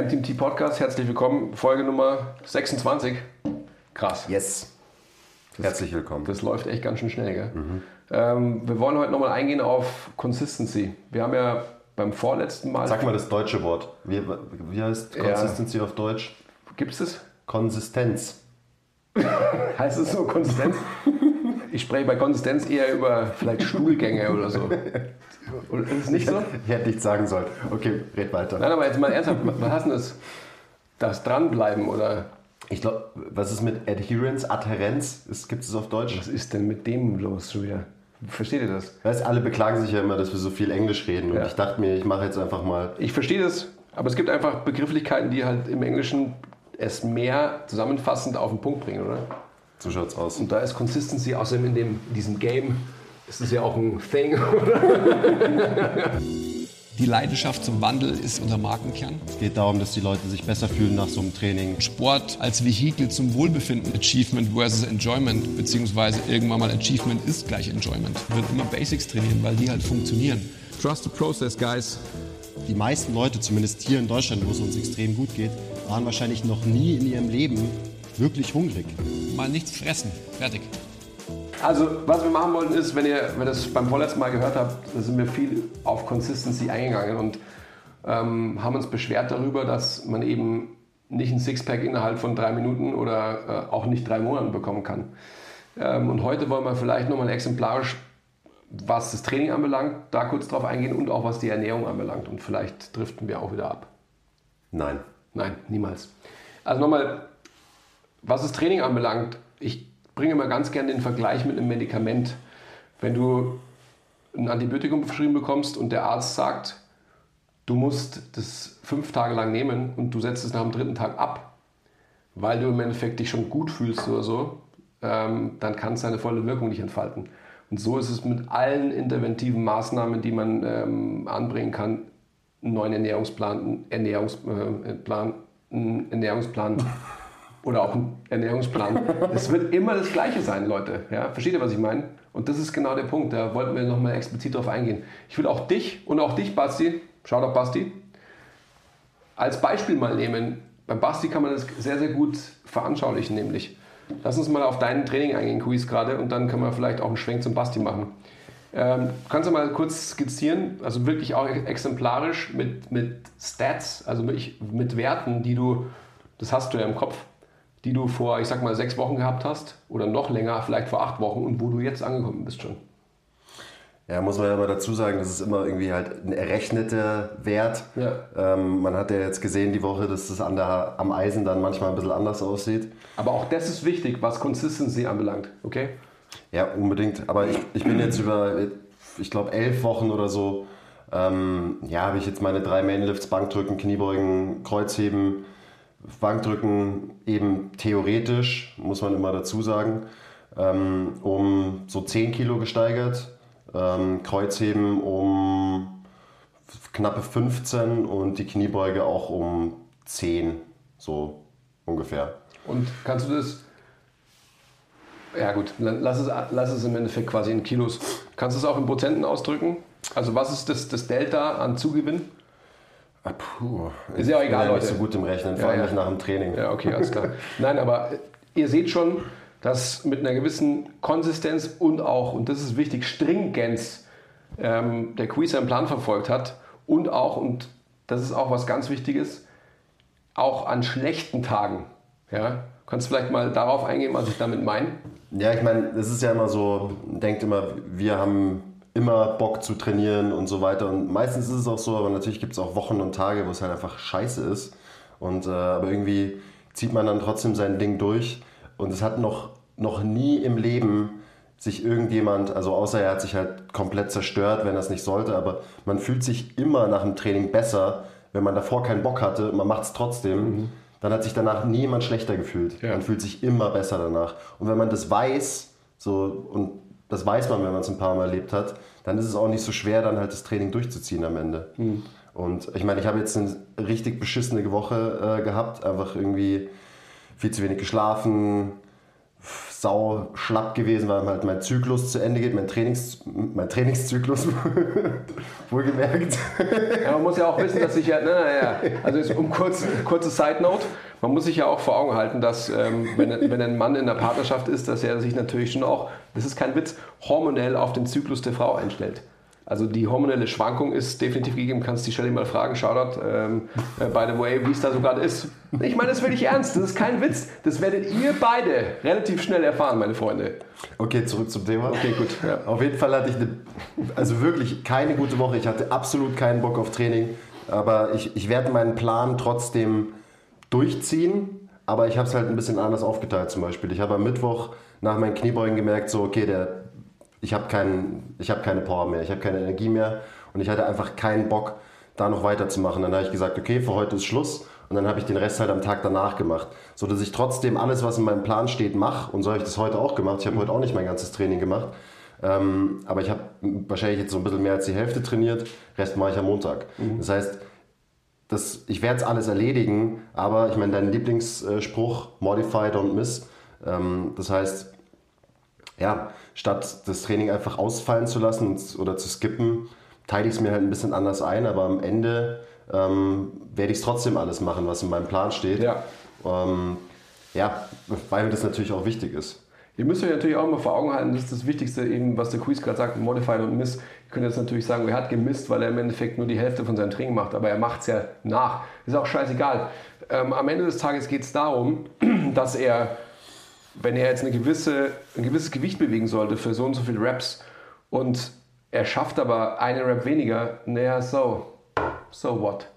MTMT Podcast, herzlich willkommen. Folge Nummer 26. Krass. Yes. Herzlich willkommen. Das läuft echt ganz schön schnell, gell? Mhm. Ähm, wir wollen heute nochmal eingehen auf Consistency. Wir haben ja beim vorletzten Mal. Sag mal das deutsche Wort. Wie, wie heißt Consistency ja. auf Deutsch? Gibt es das? Konsistenz. heißt es so Konsistenz? ich spreche bei Konsistenz eher über vielleicht Stuhlgänge oder so. ist es nicht so? Ich hätte nichts sagen sollen. Okay, red weiter. Nein, aber jetzt mal ernsthaft, was heißt denn das? Das Dranbleiben oder? Ich glaube, was ist mit Adherence, Adherenz? Gibt es auf Deutsch? Was ist denn mit dem los schon wieder? Versteht ihr das? Weißt, alle beklagen sich ja immer, dass wir so viel Englisch reden. Und ja. ich dachte mir, ich mache jetzt einfach mal. Ich verstehe das, aber es gibt einfach Begrifflichkeiten, die halt im Englischen es mehr zusammenfassend auf den Punkt bringen, oder? So schaut's aus. Und da ist Consistency, außerdem in, dem, in diesem Game, ist es ja auch ein Thing, Die Leidenschaft zum Wandel ist unser Markenkern. Es geht darum, dass die Leute sich besser fühlen nach so einem Training. Sport als Vehikel zum Wohlbefinden. Achievement versus Enjoyment, beziehungsweise irgendwann mal Achievement ist gleich Enjoyment. Wird immer Basics trainieren, weil die halt funktionieren. Trust the process, guys. Die meisten Leute, zumindest hier in Deutschland, wo es uns extrem gut geht, waren wahrscheinlich noch nie in ihrem Leben wirklich hungrig. Mal nichts fressen. Fertig. Also, was wir machen wollten ist, wenn ihr, wenn ihr das beim vorletzten Mal gehört habt, da sind wir viel auf Consistency eingegangen und ähm, haben uns beschwert darüber, dass man eben nicht ein Sixpack innerhalb von drei Minuten oder äh, auch nicht drei Monaten bekommen kann. Ähm, und heute wollen wir vielleicht nochmal exemplarisch, was das Training anbelangt, da kurz drauf eingehen und auch was die Ernährung anbelangt. Und vielleicht driften wir auch wieder ab. Nein. Nein, niemals. Also nochmal, was das Training anbelangt, ich bringe immer ganz gerne den Vergleich mit einem Medikament. Wenn du ein Antibiotikum verschrieben bekommst und der Arzt sagt, du musst das fünf Tage lang nehmen und du setzt es nach dem dritten Tag ab, weil du im Endeffekt dich schon gut fühlst oder so, ähm, dann kann es seine volle Wirkung nicht entfalten. Und so ist es mit allen interventiven Maßnahmen, die man ähm, anbringen kann, einen neuen Ernährungsplan, einen Ernährungsplan, äh, einen Ernährungsplan oder auch ein Ernährungsplan. es wird immer das Gleiche sein, Leute. Ja? Versteht ihr, was ich meine? Und das ist genau der Punkt. Da wollten wir nochmal explizit drauf eingehen. Ich will auch dich und auch dich, Basti, schau doch Basti, als Beispiel mal nehmen. Beim Basti kann man das sehr, sehr gut veranschaulichen, nämlich. Lass uns mal auf dein Training eingehen, Quiz gerade, und dann können wir vielleicht auch einen Schwenk zum Basti machen. Ähm, kannst du mal kurz skizzieren, also wirklich auch exemplarisch mit, mit Stats, also mit, mit Werten, die du, das hast du ja im Kopf, die du vor, ich sag mal, sechs Wochen gehabt hast oder noch länger, vielleicht vor acht Wochen und wo du jetzt angekommen bist schon? Ja, muss man ja mal dazu sagen, das ist immer irgendwie halt ein errechneter Wert. Ja. Ähm, man hat ja jetzt gesehen die Woche, dass das an der, am Eisen dann manchmal ein bisschen anders aussieht. Aber auch das ist wichtig, was Consistency anbelangt, okay? Ja, unbedingt. Aber ich, ich bin jetzt über, ich glaube, elf Wochen oder so, ähm, ja, habe ich jetzt meine drei Mainlifts, Bankdrücken, Kniebeugen, Kreuzheben, Bankdrücken eben theoretisch, muss man immer dazu sagen, ähm, um so 10 Kilo gesteigert, ähm, Kreuzheben um knappe 15 und die Kniebeuge auch um 10, so ungefähr. Und kannst du das, ja gut, lass es, lass es im Endeffekt quasi in Kilos, kannst du es auch in Prozenten ausdrücken? Also was ist das, das Delta an Zugewinn? Ah, puh. Ist ja auch egal, Leute. Ich bin nicht so gut im Rechnen, vor allem ja. nicht nach dem Training. Ja, okay, alles klar. Nein, aber ihr seht schon, dass mit einer gewissen Konsistenz und auch, und das ist wichtig, Stringenz ähm, der Quiz einen Plan verfolgt hat und auch, und das ist auch was ganz Wichtiges, auch an schlechten Tagen. Ja? Kannst du vielleicht mal darauf eingehen, was ich damit meine? Ja, ich meine, es ist ja immer so, denkt immer, wir haben immer Bock zu trainieren und so weiter. Und meistens ist es auch so, aber natürlich gibt es auch Wochen und Tage, wo es halt einfach scheiße ist. Und, äh, aber irgendwie zieht man dann trotzdem sein Ding durch. Und es hat noch, noch nie im Leben sich irgendjemand, also außer er hat sich halt komplett zerstört, wenn er es nicht sollte, aber man fühlt sich immer nach dem Training besser, wenn man davor keinen Bock hatte, man macht es trotzdem, mhm. dann hat sich danach niemand schlechter gefühlt. Ja. Man fühlt sich immer besser danach. Und wenn man das weiß, so und das weiß man, wenn man es ein paar Mal erlebt hat, dann ist es auch nicht so schwer, dann halt das Training durchzuziehen am Ende. Mhm. Und ich meine, ich habe jetzt eine richtig beschissene Woche äh, gehabt, einfach irgendwie viel zu wenig geschlafen, sau schlapp gewesen, weil halt mein Zyklus zu Ende geht, mein, Trainings, mein Trainingszyklus, wohlgemerkt. Ja, man muss ja auch wissen, dass sich ja, na, na, ja, also jetzt um kurz, kurze Side Note, man muss sich ja auch vor Augen halten, dass ähm, wenn, wenn ein Mann in der Partnerschaft ist, dass er sich natürlich schon auch, das ist kein Witz, hormonell auf den Zyklus der Frau einstellt. Also die hormonelle Schwankung ist definitiv gegeben. Kannst die Shelly mal fragen. Shoutout, ähm, äh, by the way, wie es da so gerade ist. Ich meine das wirklich ernst. Das ist kein Witz. Das werdet ihr beide relativ schnell erfahren, meine Freunde. Okay, zurück zum Thema. Okay, gut. Ja. Auf jeden Fall hatte ich eine, also wirklich keine gute Woche. Ich hatte absolut keinen Bock auf Training. Aber ich, ich werde meinen Plan trotzdem durchziehen. Aber ich habe es halt ein bisschen anders aufgeteilt zum Beispiel. Ich habe am Mittwoch nach meinen Kniebeugen gemerkt, so okay, der ich habe kein, hab keine Power mehr, ich habe keine Energie mehr und ich hatte einfach keinen Bock, da noch weiterzumachen. Dann habe ich gesagt, okay, für heute ist Schluss und dann habe ich den Rest halt am Tag danach gemacht, so dass ich trotzdem alles, was in meinem Plan steht, mache und so habe ich das heute auch gemacht. Ich habe heute auch nicht mein ganzes Training gemacht, ähm, aber ich habe wahrscheinlich jetzt so ein bisschen mehr als die Hälfte trainiert, Rest mache ich am Montag. Mhm. Das heißt, das, ich werde es alles erledigen, aber ich meine, dein Lieblingsspruch, modify, don't miss, ähm, das heißt, ja, statt das Training einfach ausfallen zu lassen oder zu skippen, teile ich es mir halt ein bisschen anders ein, aber am Ende ähm, werde ich es trotzdem alles machen, was in meinem Plan steht. Ja. Ähm, ja, weil mir das natürlich auch wichtig ist. Ihr müsst euch natürlich auch immer vor Augen halten, das ist das Wichtigste, eben, was der Quiz gerade sagt, Modified und Miss. Ihr könnt jetzt natürlich sagen, er hat gemisst, weil er im Endeffekt nur die Hälfte von seinem Training macht, aber er macht es ja nach. Ist auch scheißegal. Ähm, am Ende des Tages geht es darum, dass er wenn er jetzt eine gewisse, ein gewisses Gewicht bewegen sollte für so und so viele Reps und er schafft aber eine Rep weniger, naja, so, so what?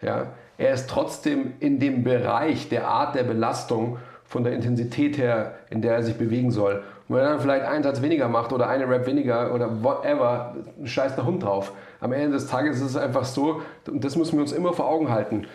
Ja, er ist trotzdem in dem Bereich der Art der Belastung von der Intensität her, in der er sich bewegen soll. Und wenn er dann vielleicht einen Satz weniger macht oder eine Rep weniger oder whatever, scheiß der Hund drauf. Am Ende des Tages ist es einfach so, und das müssen wir uns immer vor Augen halten,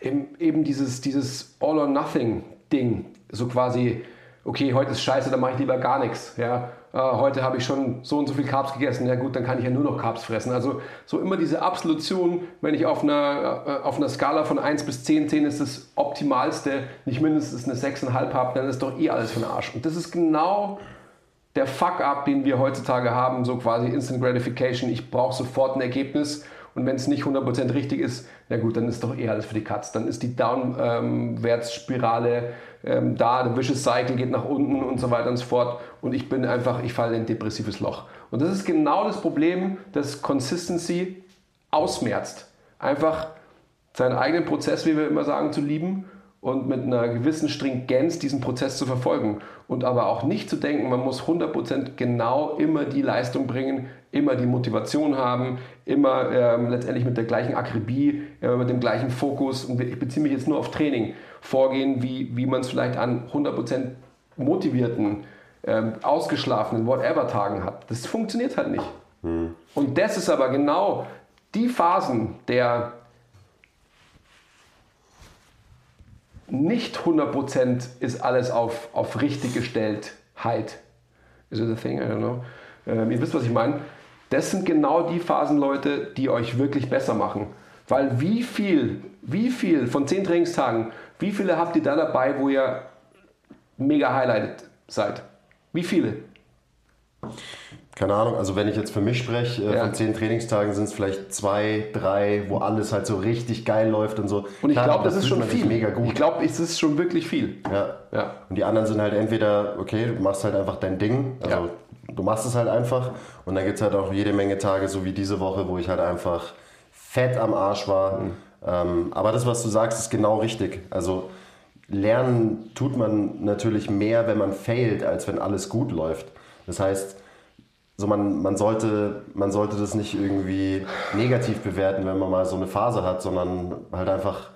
eben dieses, dieses All-or-Nothing-Ding, so quasi, okay, heute ist scheiße, dann mache ich lieber gar nichts. Ja? Äh, heute habe ich schon so und so viel Carbs gegessen, ja gut, dann kann ich ja nur noch Carbs fressen. Also so immer diese Absolution, wenn ich auf einer, äh, auf einer Skala von 1 bis 10, 10 ist das Optimalste, nicht mindestens eine 6,5 habe, dann ist doch eh alles für den Arsch. Und das ist genau der Fuck-up, den wir heutzutage haben, so quasi Instant Gratification. Ich brauche sofort ein Ergebnis und wenn es nicht 100% richtig ist, na gut, dann ist doch eh alles für die Katz. Dann ist die Downwärtsspirale ähm, da, der Vicious Cycle geht nach unten und so weiter und so fort. Und ich bin einfach, ich falle in ein depressives Loch. Und das ist genau das Problem, das Consistency ausmerzt. Einfach seinen eigenen Prozess, wie wir immer sagen, zu lieben und mit einer gewissen Stringenz diesen Prozess zu verfolgen. Und aber auch nicht zu denken, man muss 100% genau immer die Leistung bringen, immer die Motivation haben, immer ähm, letztendlich mit der gleichen Akribie, immer mit dem gleichen Fokus. Und ich beziehe mich jetzt nur auf Training vorgehen, wie, wie man es vielleicht an 100% motivierten, ähm, ausgeschlafenen, whatever Tagen hat. Das funktioniert halt nicht. Mhm. Und das ist aber genau die Phasen der nicht 100% ist alles auf, auf richtig gestellt. Is it a thing? I don't know. Ähm, ihr wisst, was ich meine. Das sind genau die Phasen, Leute, die euch wirklich besser machen. Weil wie viel, wie viel von 10 Trainingstagen wie viele habt ihr da dabei, wo ihr mega highlighted seid? Wie viele? Keine Ahnung, also wenn ich jetzt für mich spreche, äh, ja. von zehn Trainingstagen sind es vielleicht zwei, drei, wo alles halt so richtig geil läuft und so. Und ich glaube, das, das ist schon viel. Mega gut. Ich glaube, es ist schon wirklich viel. Ja. ja. Und die anderen sind halt entweder, okay, du machst halt einfach dein Ding, also ja. du machst es halt einfach. Und dann gibt es halt auch jede Menge Tage, so wie diese Woche, wo ich halt einfach fett am Arsch war. Mhm ähm, aber das, was du sagst, ist genau richtig. Also lernen tut man natürlich mehr, wenn man failt, als wenn alles gut läuft. Das heißt, so man, man, sollte, man sollte das nicht irgendwie negativ bewerten, wenn man mal so eine Phase hat, sondern halt einfach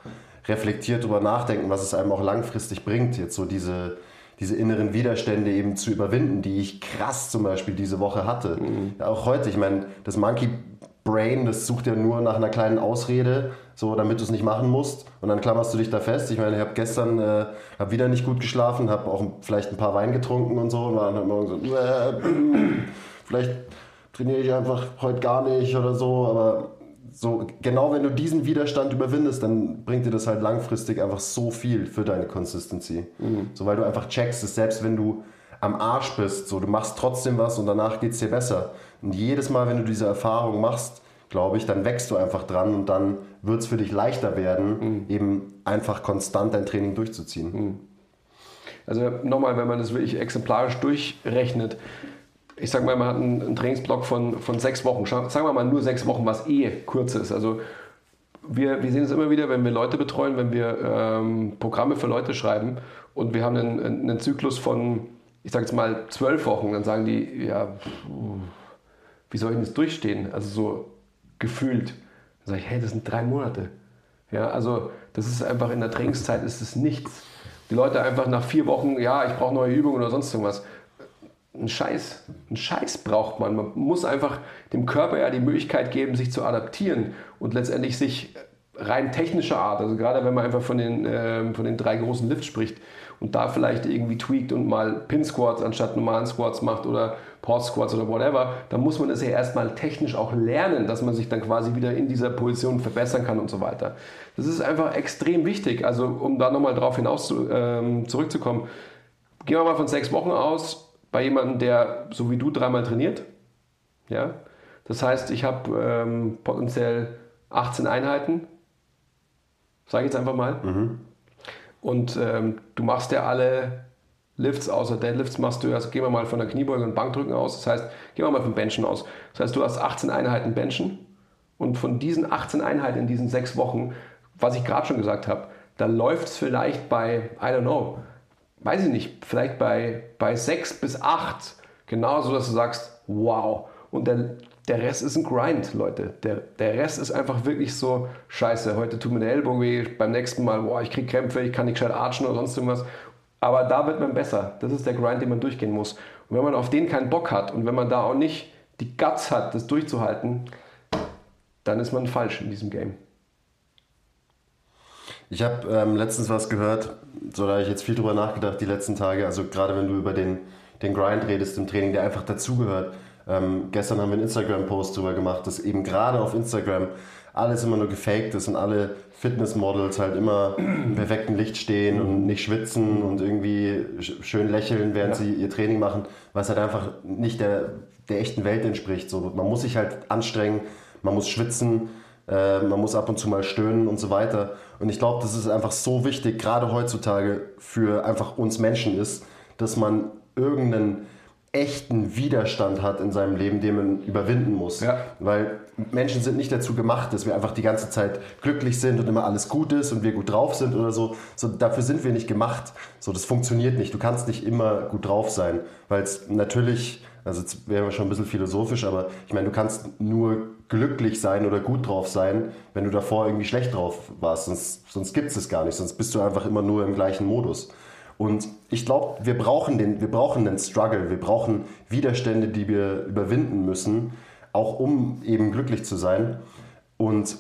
reflektiert darüber nachdenken, was es einem auch langfristig bringt, jetzt so diese, diese inneren Widerstände eben zu überwinden, die ich krass zum Beispiel diese Woche hatte. Mhm. Ja, auch heute, ich meine, das Monkey Brain, das sucht ja nur nach einer kleinen Ausrede, so damit du es nicht machen musst. Und dann klammerst du dich da fest. Ich meine, ich habe gestern äh, hab wieder nicht gut geschlafen, habe auch vielleicht ein paar Wein getrunken und so. Und war dann halt morgen so, äh, vielleicht trainiere ich einfach heute gar nicht oder so. Aber so genau wenn du diesen Widerstand überwindest, dann bringt dir das halt langfristig einfach so viel für deine Consistency. Mhm. So weil du einfach checkst, dass selbst wenn du am Arsch bist, so du machst trotzdem was und danach geht es dir besser. Und jedes Mal, wenn du diese Erfahrung machst, glaube ich, dann wächst du einfach dran und dann wird es für dich leichter werden, mhm. eben einfach konstant dein Training durchzuziehen. Mhm. Also nochmal, wenn man das wirklich exemplarisch durchrechnet, ich sage mal, man hat einen, einen Trainingsblock von, von sechs Wochen, sagen wir mal nur sechs Wochen, was eh kurz ist. Also wir, wir sehen es immer wieder, wenn wir Leute betreuen, wenn wir ähm, Programme für Leute schreiben und wir haben einen, einen Zyklus von, ich sage jetzt mal, zwölf Wochen, dann sagen die, ja, wie soll ich denn das durchstehen? Also so gefühlt. Dann sage ich, hey, das sind drei Monate. Ja, also das ist einfach in der Trainingszeit ist es nichts. Die Leute einfach nach vier Wochen, ja, ich brauche neue Übungen oder sonst irgendwas. Ein Scheiß, ein Scheiß braucht man. Man muss einfach dem Körper ja die Möglichkeit geben, sich zu adaptieren und letztendlich sich rein technischer Art, also gerade wenn man einfach von den, äh, von den drei großen Lifts spricht und da vielleicht irgendwie tweakt und mal Pin Squats anstatt normalen Squats macht oder Pause Squats oder whatever, dann muss man es ja erstmal technisch auch lernen, dass man sich dann quasi wieder in dieser Position verbessern kann und so weiter. Das ist einfach extrem wichtig. Also um da nochmal drauf hinaus zu, ähm, zurückzukommen, gehen wir mal von sechs Wochen aus bei jemandem, der so wie du dreimal trainiert. Ja? Das heißt, ich habe ähm, potenziell 18 Einheiten, sage ich jetzt einfach mal. Mhm. Und ähm, du machst ja alle Lifts außer Deadlifts machst du, also gehen wir mal von der Kniebeuge und Bankdrücken aus, das heißt, gehen wir mal vom Benchen aus. Das heißt, du hast 18 Einheiten Benchen und von diesen 18 Einheiten in diesen sechs Wochen, was ich gerade schon gesagt habe, da läuft es vielleicht bei, I don't know, weiß ich nicht, vielleicht bei, bei sechs bis acht, genauso, dass du sagst, wow. Und der, der Rest ist ein Grind, Leute. Der, der Rest ist einfach wirklich so, scheiße, heute tut mir der Ellbogen weh, beim nächsten Mal, boah, ich krieg Krämpfe, ich kann nicht gescheit archen oder sonst irgendwas. Aber da wird man besser. Das ist der Grind, den man durchgehen muss. Und wenn man auf den keinen Bock hat und wenn man da auch nicht die Guts hat, das durchzuhalten, dann ist man falsch in diesem Game. Ich habe ähm, letztens was gehört, so da habe ich jetzt viel drüber nachgedacht die letzten Tage. Also gerade wenn du über den, den Grind redest im Training, der einfach dazugehört. Ähm, gestern haben wir einen Instagram-Post drüber gemacht, dass eben gerade auf Instagram alles immer nur gefaked ist und alle Fitnessmodels halt immer im perfekten Licht stehen und nicht schwitzen und irgendwie schön lächeln, während ja. sie ihr Training machen, was halt einfach nicht der, der echten Welt entspricht. So, man muss sich halt anstrengen, man muss schwitzen, äh, man muss ab und zu mal stöhnen und so weiter. Und ich glaube, das ist einfach so wichtig, gerade heutzutage für einfach uns Menschen ist, dass man irgendeinen echten Widerstand hat in seinem Leben, den man überwinden muss. Ja. Weil Menschen sind nicht dazu gemacht, dass wir einfach die ganze Zeit glücklich sind und immer alles gut ist und wir gut drauf sind oder so. so dafür sind wir nicht gemacht. So, das funktioniert nicht. Du kannst nicht immer gut drauf sein, weil es natürlich, also jetzt wären wir schon ein bisschen philosophisch, aber ich meine, du kannst nur glücklich sein oder gut drauf sein, wenn du davor irgendwie schlecht drauf warst. Sonst, sonst gibt es es gar nicht. Sonst bist du einfach immer nur im gleichen Modus. Und ich glaube, wir brauchen den, wir brauchen den Struggle, wir brauchen Widerstände, die wir überwinden müssen, auch um eben glücklich zu sein. Und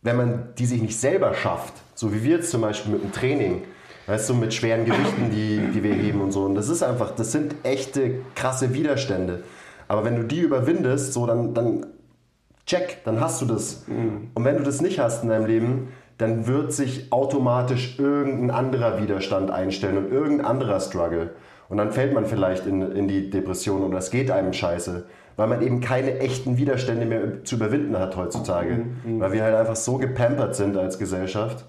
wenn man die sich nicht selber schafft, so wie wir jetzt zum Beispiel mit dem Training, weißt du, mit schweren Gewichten, die, die wir heben und so, und das ist einfach, das sind echte krasse Widerstände. Aber wenn du die überwindest, so dann, dann check, dann hast du das. Mhm. Und wenn du das nicht hast in deinem Leben, dann wird sich automatisch irgendein anderer Widerstand einstellen und irgendein anderer Struggle. Und dann fällt man vielleicht in, in die Depression oder es geht einem scheiße, weil man eben keine echten Widerstände mehr zu überwinden hat heutzutage. Mhm. Weil wir halt einfach so gepampert sind als Gesellschaft.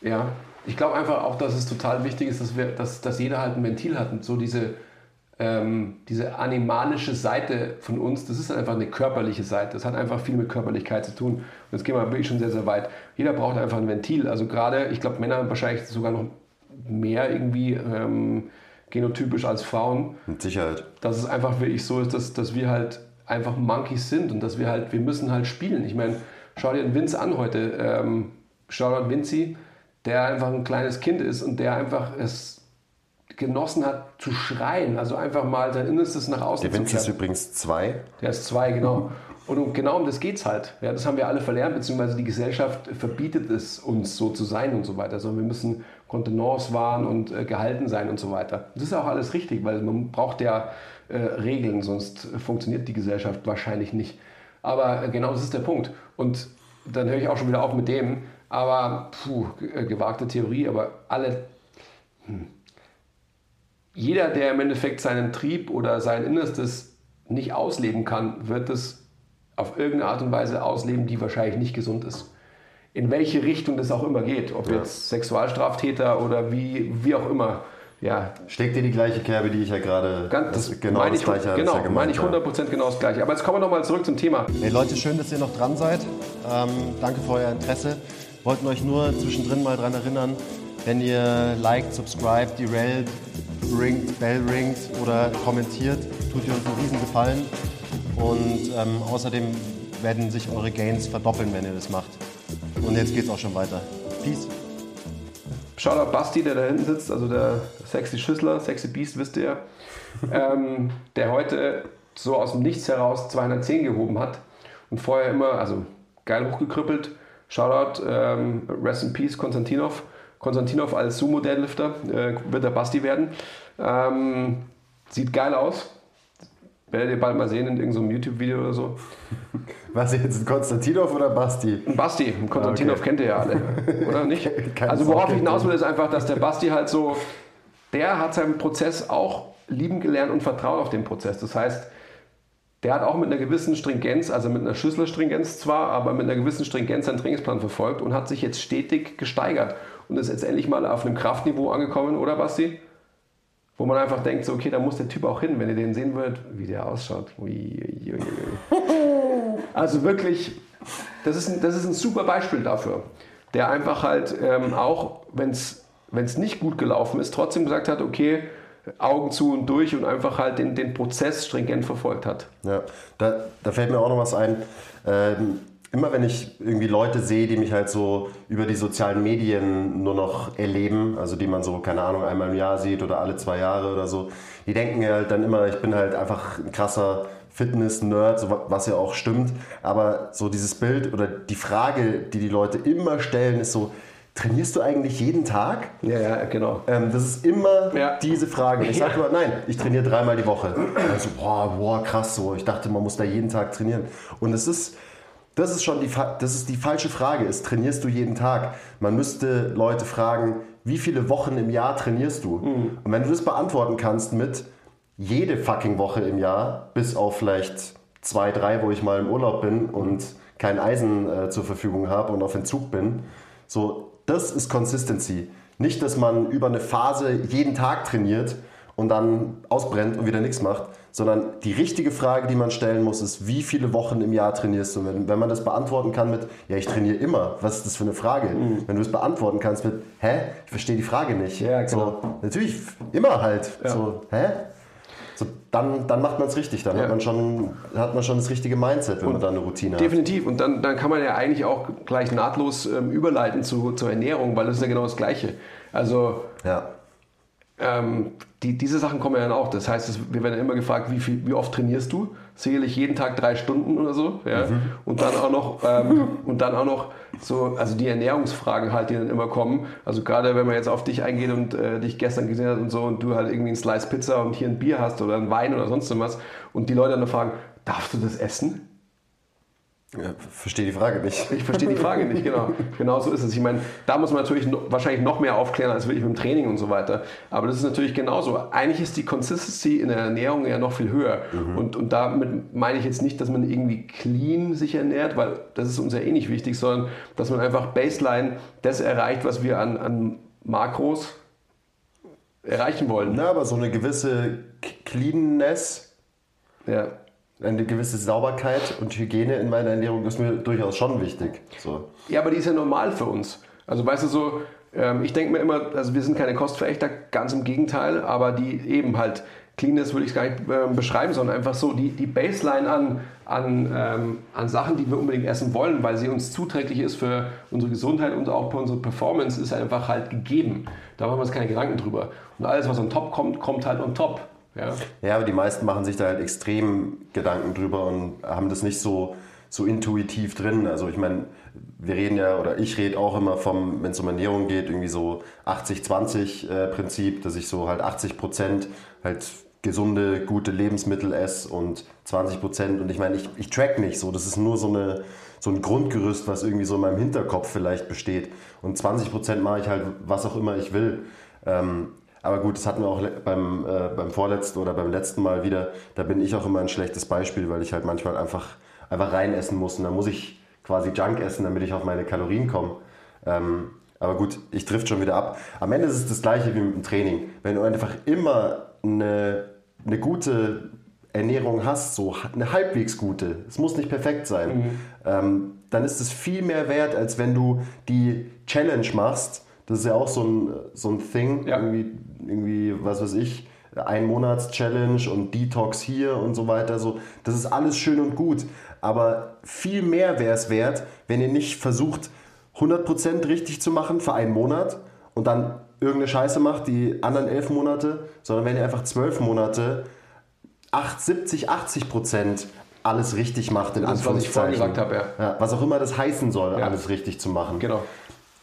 Ja, ich glaube einfach auch, dass es total wichtig ist, dass, wir, dass, dass jeder halt ein Ventil hat und so diese ähm, diese animalische Seite von uns, das ist einfach eine körperliche Seite. Das hat einfach viel mit Körperlichkeit zu tun. Und jetzt gehen wir wirklich schon sehr, sehr weit. Jeder braucht einfach ein Ventil. Also gerade, ich glaube, Männer haben wahrscheinlich sogar noch mehr irgendwie ähm, genotypisch als Frauen. Mit Sicherheit. Dass es einfach wirklich so ist, dass, dass wir halt einfach Monkeys sind und dass wir halt, wir müssen halt spielen. Ich meine, schau dir den Vince an heute. Ähm, Shoutout Vinci, der einfach ein kleines Kind ist und der einfach es genossen hat zu schreien, also einfach mal sein Innerstes nach außen Der Vince ist übrigens zwei. Der ist zwei, genau. Und genau um das geht es halt. Ja, das haben wir alle verlernt, beziehungsweise die Gesellschaft verbietet es uns so zu sein und so weiter. Sondern wir müssen Kontenance wahren und äh, gehalten sein und so weiter. Das ist auch alles richtig, weil man braucht ja äh, Regeln, sonst funktioniert die Gesellschaft wahrscheinlich nicht. Aber äh, genau das ist der Punkt. Und dann höre ich auch schon wieder auf mit dem. Aber puh, gewagte Theorie, aber alle. Hm jeder, der im Endeffekt seinen Trieb oder sein Innerstes nicht ausleben kann, wird es auf irgendeine Art und Weise ausleben, die wahrscheinlich nicht gesund ist. In welche Richtung das auch immer geht, ob Ja. jetzt Sexualstraftäter oder wie, wie auch immer. Ja, Schlägt dir die gleiche Kerbe, die ich ja gerade. ganz, das, genau meine das ich, gleiche genau, ja gemeint, meine ich ja. 100% genau das Gleiche. Aber jetzt kommen wir nochmal zurück zum Thema. Hey Leute, schön, dass ihr noch dran seid. Ähm, danke für euer Interesse. Wollten euch nur zwischendrin mal dran erinnern, wenn ihr liked, subscribt, die Ringt, Bell ringt oder kommentiert, tut ihr uns einen riesen Gefallen. Und ähm, außerdem werden sich eure Gains verdoppeln, wenn ihr das macht. Und jetzt geht's auch schon weiter. Peace. Shoutout Basti, der da hinten sitzt, also der sexy Schüssler, sexy Beast, wisst ihr, ähm, der heute so aus dem Nichts heraus 210 gehoben hat und vorher immer, also geil hochgekrüppelt. Shoutout, ähm, Rest in Peace, Konstantinov. Konstantinov als Sumo-Deadlifter äh, wird der Basti werden. Ähm, sieht geil aus. Werdet ihr bald mal sehen in irgendeinem YouTube-Video oder so. Was jetzt, Konstantinov oder Basti? Ein Basti, ein Konstantinov Okay. kennt ihr ja alle, oder nicht? Also worauf ich hinaus will, ist einfach, dass der Basti halt so, der hat seinen Prozess auch lieben gelernt und vertraut auf den Prozess. Das heißt, der hat auch mit einer gewissen Stringenz, also mit einer Schüsselstringenz zwar, aber mit einer gewissen Stringenz seinen Trainingsplan verfolgt und hat sich jetzt stetig gesteigert und ist jetzt endlich mal auf einem Kraftniveau angekommen, oder Basti? Wo man einfach denkt, so, okay, da muss der Typ auch hin, wenn ihr den sehen würdet, wie der ausschaut. Also wirklich, das ist ein, das ist ein super Beispiel dafür, der einfach halt ähm, auch, wenn es nicht gut gelaufen ist, trotzdem gesagt hat, okay, Augen zu und durch und einfach halt den, den Prozess stringent verfolgt hat. Ja, da, da fällt mir auch noch was ein. Ähm, immer wenn ich irgendwie Leute sehe, die mich halt so über die sozialen Medien nur noch erleben, also die man so, keine Ahnung, einmal im Jahr sieht oder alle zwei Jahre oder so, die denken ja halt dann immer, ich bin halt einfach ein krasser Fitness-Nerd, so wa- was ja auch stimmt. Aber so dieses Bild oder die Frage, die die Leute immer stellen, ist so, trainierst du eigentlich jeden Tag? Ja, ja, genau. Ähm, das ist immer Ja. diese Frage. Ich sage immer, nein, ich trainiere dreimal die Woche. Also, boah, boah, krass so. Ich dachte, man muss da jeden Tag trainieren. Und es ist, das ist schon die, das ist die falsche Frage. Ist, trainierst du jeden Tag? Man müsste Leute fragen, wie viele Wochen im Jahr trainierst du? Und wenn du das beantworten kannst mit jede fucking Woche im Jahr, bis auf vielleicht zwei, drei, wo ich mal im Urlaub bin und kein Eisen äh, zur Verfügung habe und auf Entzug bin, so, das ist Consistency. Nicht, dass man über eine Phase jeden Tag trainiert und dann ausbrennt und wieder nichts macht, sondern die richtige Frage, die man stellen muss, ist, wie viele Wochen im Jahr trainierst du? Wenn, wenn man das beantworten kann mit, ja, ich trainiere immer, was ist das für eine Frage? Wenn du es beantworten kannst mit, hä, ich verstehe die Frage nicht. Ja, genau. so, natürlich, immer halt. So, hä? So, dann, dann macht man es richtig, dann Ja. hat, man schon, hat man schon das richtige Mindset, wenn man da eine Routine hat. Definitiv. Und dann, dann kann man ja eigentlich auch gleich nahtlos ähm, überleiten zu, zur Ernährung, weil das ist ja genau das Gleiche. Also Ja. Ähm, die, diese Sachen kommen ja dann auch. Das heißt, es, wir werden ja immer gefragt, wie, viel, wie oft trainierst du? Sicherlich jeden Tag drei Stunden oder so. Ja? Und dann auch noch ähm, und dann auch noch so, also die Ernährungsfragen halt, die dann immer kommen. Also gerade wenn man jetzt auf dich eingeht und äh, dich gestern gesehen hat und so und du halt irgendwie einen Slice Pizza und hier ein Bier hast oder einen Wein oder sonst was und die Leute dann fragen, darfst du das essen? Ja verstehe die Frage nicht. Ich verstehe die Frage nicht, genau. Genau so ist es. Ich meine, da muss man natürlich wahrscheinlich noch mehr aufklären als wirklich mit dem Training und so weiter. Aber das ist natürlich genauso. Eigentlich ist die Consistency in der Ernährung ja noch viel höher. Und, und damit meine ich jetzt nicht, dass man irgendwie clean sich ernährt, weil das ist uns ja eh nicht wichtig, sondern dass man einfach Baseline das erreicht, was wir an, an Makros erreichen wollen. Na, aber so eine gewisse Cleanness, Ja. Eine gewisse Sauberkeit und Hygiene in meiner Ernährung ist mir durchaus schon wichtig. So. Ja, aber die ist ja normal für uns. Also weißt du so, ähm, ich denke mir immer, also wir sind keine Kostverächter, ganz im Gegenteil, aber die eben halt, Cleanness würde ich gar nicht ähm, beschreiben, sondern einfach so die, die Baseline an, an, ähm, an Sachen, die wir unbedingt essen wollen, weil sie uns zuträglich ist für unsere Gesundheit und auch für unsere Performance, ist einfach halt gegeben. Da machen wir uns keine Gedanken drüber. Und alles, was on top kommt, kommt halt on top. Ja. Ja, aber die meisten machen sich da halt extrem Gedanken drüber und haben das nicht so, so intuitiv drin. Also ich meine, wir reden ja, oder ich rede auch immer vom, wenn es um Ernährung geht, irgendwie so 80-20 äh, dass ich so halt 80 Prozent halt gesunde, gute Lebensmittel esse und 20 Prozent und ich meine, ich, ich track nicht so, das ist nur so, eine, so ein Grundgerüst, was irgendwie so in meinem Hinterkopf vielleicht besteht und 20 Prozent mache ich halt, was auch immer ich will. Ähm, aber gut, das hatten wir auch beim, äh, beim vorletzten oder beim letzten Mal wieder. Da bin ich auch immer ein schlechtes Beispiel, weil ich halt manchmal einfach, einfach rein essen muss. Und dann muss ich quasi Junk essen, damit ich auf meine Kalorien komme. Ähm, aber gut, ich trifft schon wieder ab. Am Ende ist es das gleiche wie mit dem Training. Wenn du einfach immer eine, eine gute Ernährung hast, so eine halbwegs gute, es muss nicht perfekt sein, ähm, dann ist es viel mehr wert, als wenn du die Challenge machst. Das ist ja auch so ein, so ein Thing, Ja. irgendwie, irgendwie, was weiß ich, ein Monats-Challenge und Detox hier und so weiter. So, das ist alles schön und gut. Aber viel mehr wäre es wert, wenn ihr nicht versucht, 100% richtig zu machen für einen Monat und dann irgendeine Scheiße macht, die anderen elf Monate, sondern wenn ihr einfach zwölf Monate 8, 70, 80 Prozent alles richtig macht, in Das, was ich Anführungszeichen. gesagt habe, ja. Ja, was auch immer das heißen soll, Ja. alles richtig zu machen. Genau.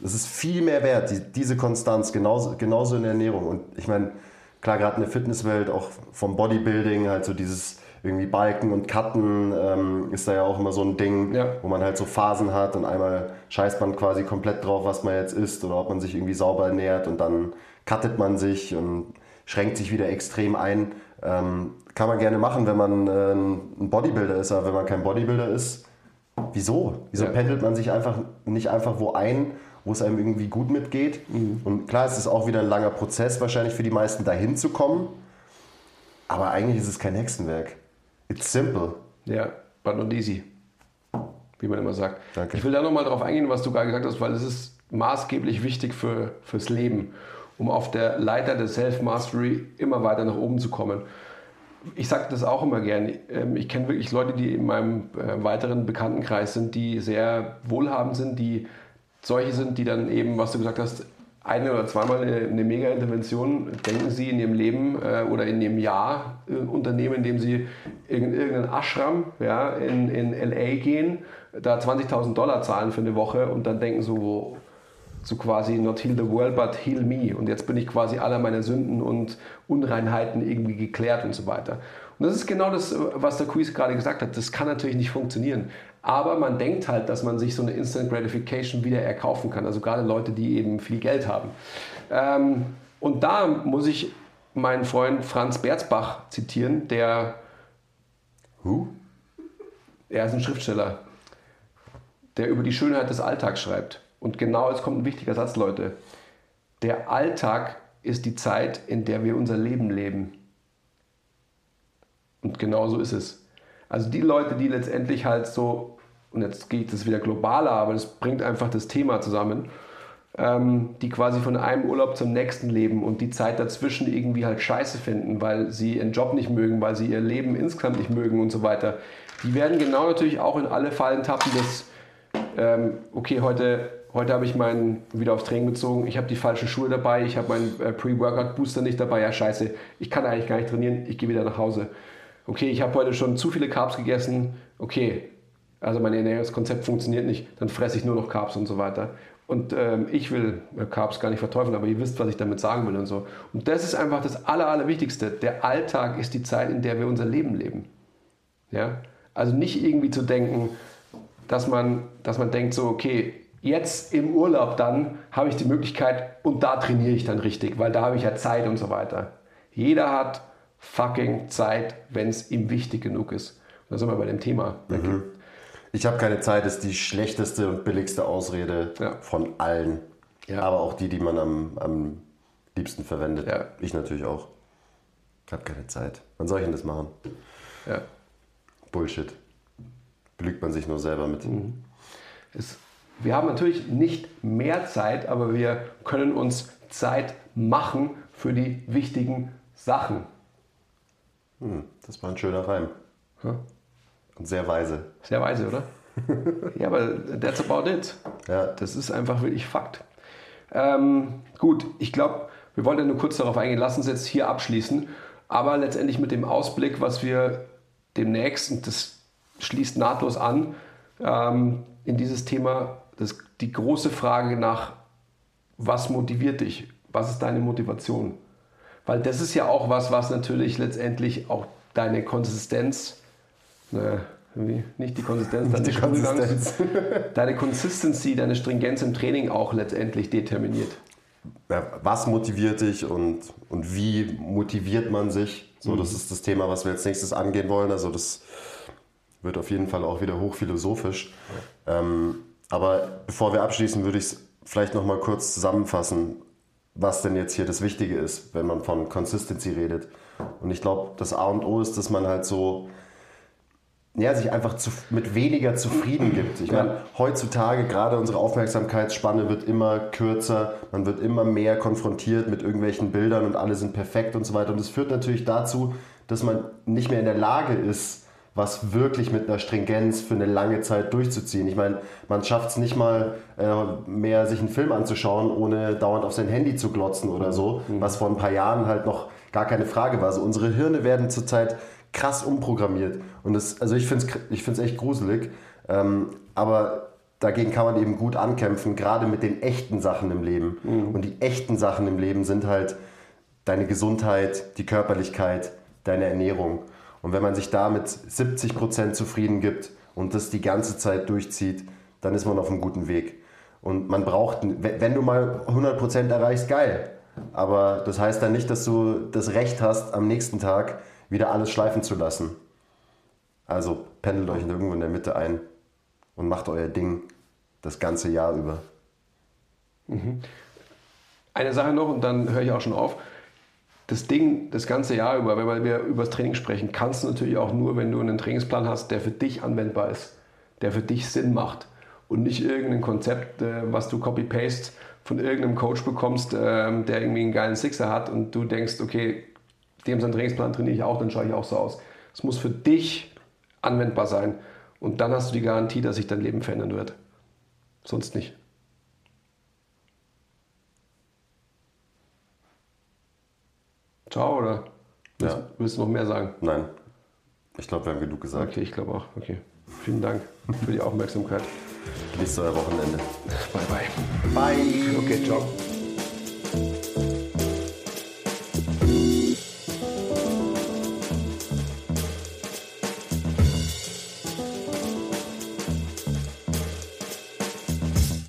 Es ist viel mehr wert, die, diese Konstanz, genauso, genauso in der Ernährung. Und ich meine, klar, gerade in der Fitnesswelt, auch vom Bodybuilding, halt so dieses irgendwie Balken und Cutten ähm, ist da ja auch immer so ein Ding, Ja. wo man halt so Phasen hat und einmal scheißt man quasi komplett drauf, was man jetzt isst oder ob man sich irgendwie sauber ernährt und dann cuttet man sich und schränkt sich wieder extrem ein. Ähm, kann man gerne machen, wenn man äh, ein Bodybuilder ist, aber wenn man kein Bodybuilder ist, wieso? Wieso Ja. pendelt man sich einfach nicht einfach wo ein, wo es einem irgendwie gut mitgeht? Und klar, es ist auch wieder ein langer Prozess wahrscheinlich für die meisten dahin zu kommen, aber eigentlich ist es kein Hexenwerk. It's simple. Ja, but not easy. Wie man immer sagt. Danke. Ich will da nochmal drauf eingehen, was du gerade gesagt hast, weil es ist maßgeblich wichtig für, fürs Leben, um auf der Leiter der Self-Mastery immer weiter nach oben zu kommen. Ich sage das auch immer gerne. Ähm, Ich kenne wirklich Leute, die in meinem äh, weiteren Bekanntenkreis sind, die sehr wohlhabend sind, die solche sind, die dann eben, was du gesagt hast, eine oder zweimal eine, eine Mega-Intervention, denken sie, in ihrem Leben äh, oder in ihrem Jahr äh, unternehmen, indem sie in irgendeinen Ashram ja, in, in L.A. gehen, da 20.000 Dollar zahlen für eine Woche und dann denken so, so quasi not heal the world, but heal me. Und jetzt bin ich quasi aller meiner Sünden und Unreinheiten irgendwie geklärt und so weiter. Und das ist genau das, was der Quiz gerade gesagt hat. Das kann natürlich nicht funktionieren. Aber man denkt halt, dass man sich so eine Instant Gratification wieder erkaufen kann. Also gerade Leute, die eben viel Geld haben. Ähm, und da muss ich meinen Freund Franz Berzbach zitieren, der Who? er ist ein Schriftsteller, der über die Schönheit des Alltags schreibt. Und genau jetzt kommt ein wichtiger Satz, Leute. Der Alltag ist die Zeit, in der wir unser Leben leben. Und genau so ist es. Also die Leute, die letztendlich halt so, und jetzt geht es wieder globaler, aber das bringt einfach das Thema zusammen, ähm, die quasi von einem Urlaub zum nächsten leben und die Zeit dazwischen irgendwie halt scheiße finden, weil sie ihren Job nicht mögen, weil sie ihr Leben insgesamt nicht mögen und so weiter. Die werden genau natürlich auch in alle Fallen tappen, dass, ähm, okay, heute, heute habe ich meinen wieder aufs Training bezogen, ich habe die falschen Schuhe dabei, ich habe meinen äh, Pre-Workout-Booster nicht dabei, ja scheiße, ich kann eigentlich gar nicht trainieren, ich gehe wieder nach Hause. Okay, ich habe heute schon zu viele Carbs gegessen, okay, also mein Ernährungskonzept funktioniert nicht, dann fresse ich nur noch Carbs und so weiter. Und ähm, ich will äh, Carbs gar nicht verteufeln, aber ihr wisst, was ich damit sagen will und so. Und das ist einfach das Aller, Allerwichtigste. Der Alltag ist die Zeit, in der wir unser Leben leben. Ja? Also nicht irgendwie zu denken, dass man, dass man denkt so, okay, jetzt im Urlaub dann habe ich die Möglichkeit und da trainiere ich dann richtig, weil da habe ich ja Zeit und so weiter. Jeder hat fucking Zeit, wenn es ihm wichtig genug ist. Und da sind wir bei dem Thema. Ich habe keine Zeit ist die schlechteste und billigste Ausrede Ja. von allen. Ja. Aber auch die, die man am, am liebsten verwendet. Ja. Ich natürlich auch. Ich habe keine Zeit. Wann soll ich denn das machen? Ja. Bullshit. Belügt man sich nur selber mit. Es, wir haben natürlich nicht mehr Zeit, aber wir können uns Zeit machen für die wichtigen Sachen. Hm, das war ein schöner Reim. Ja. Und sehr weise. Sehr weise, oder? ja, aber that's about it. Ja. Das ist einfach wirklich Fakt. Ähm, gut, ich glaube, wir wollen ja nur kurz darauf eingehen, lassen uns jetzt hier abschließen, aber letztendlich mit dem Ausblick, was wir demnächst, und das schließt nahtlos an, ähm, in dieses Thema, das, die große Frage nach, was motiviert dich? Was ist deine Motivation? Weil das ist ja auch was, was natürlich letztendlich auch deine Konsistenz, ne, wie, nicht die Konsistenz deines die Konsistenz. deine Consistency, deine Stringenz im Training auch letztendlich determiniert. was motiviert dich und, und wie motiviert man sich? So, mhm. das ist das Thema, was wir als nächstes angehen wollen. Also das wird auf jeden Fall auch wieder hochphilosophisch. Ähm, aber bevor wir abschließen, würde ich es vielleicht noch mal kurz zusammenfassen, was denn jetzt hier das Wichtige ist, wenn man von Consistency redet. Und ich glaube, das A und O ist, dass man halt so ja, sich einfach zu, mit weniger zufrieden gibt. Ich meine, heutzutage gerade unsere Aufmerksamkeitsspanne wird immer kürzer, man wird immer mehr konfrontiert mit irgendwelchen Bildern und alle sind perfekt und so weiter. Und das führt natürlich dazu, dass man nicht mehr in der Lage ist, was wirklich mit einer Stringenz für eine lange Zeit durchzuziehen. Ich meine, man schafft es nicht mal äh, mehr, sich einen Film anzuschauen, ohne dauernd auf sein Handy zu glotzen oder so, mhm. was vor ein paar Jahren halt noch gar keine Frage war. Also unsere Hirne werden zurzeit krass umprogrammiert. Und das, also ich finde es ich find's echt gruselig. Ähm, aber dagegen kann man eben gut ankämpfen, gerade mit den echten Sachen im Leben. Mhm. Und die echten Sachen im Leben sind halt deine Gesundheit, die Körperlichkeit, deine Ernährung. Und wenn man sich da mit 70 Prozent zufrieden gibt und das die ganze Zeit durchzieht, dann ist man auf einem guten Weg. Und man braucht, wenn du mal 100 Prozent erreichst, geil. Aber das heißt dann nicht, dass du das Recht hast, am nächsten Tag wieder alles schleifen zu lassen. Also pendelt euch irgendwo in der Mitte ein und macht euer Ding das ganze Jahr über. Mhm. Eine Sache noch und dann höre ich auch schon auf. Das Ding das ganze Jahr über, wenn wir über das Training sprechen, kannst du natürlich auch nur, wenn du einen Trainingsplan hast, der für dich anwendbar ist, der für dich Sinn macht und nicht irgendein Konzept, äh, was du copy-paste von irgendeinem Coach bekommst, ähm, der irgendwie einen geilen Sixer hat und du denkst, okay, dem seinen Trainingsplan trainiere ich auch, dann schaue ich auch so aus. Es muss für dich anwendbar sein. Und dann hast du die Garantie, dass sich dein Leben verändern wird. Sonst nicht. Ciao, oder willst, ja. willst du noch mehr sagen? Nein. Ich glaube, wir haben genug gesagt. Okay, ich glaube auch. Okay. Vielen Dank für die Aufmerksamkeit. Genießt euer Wochenende. Bye, bye. Bye. Okay, ciao.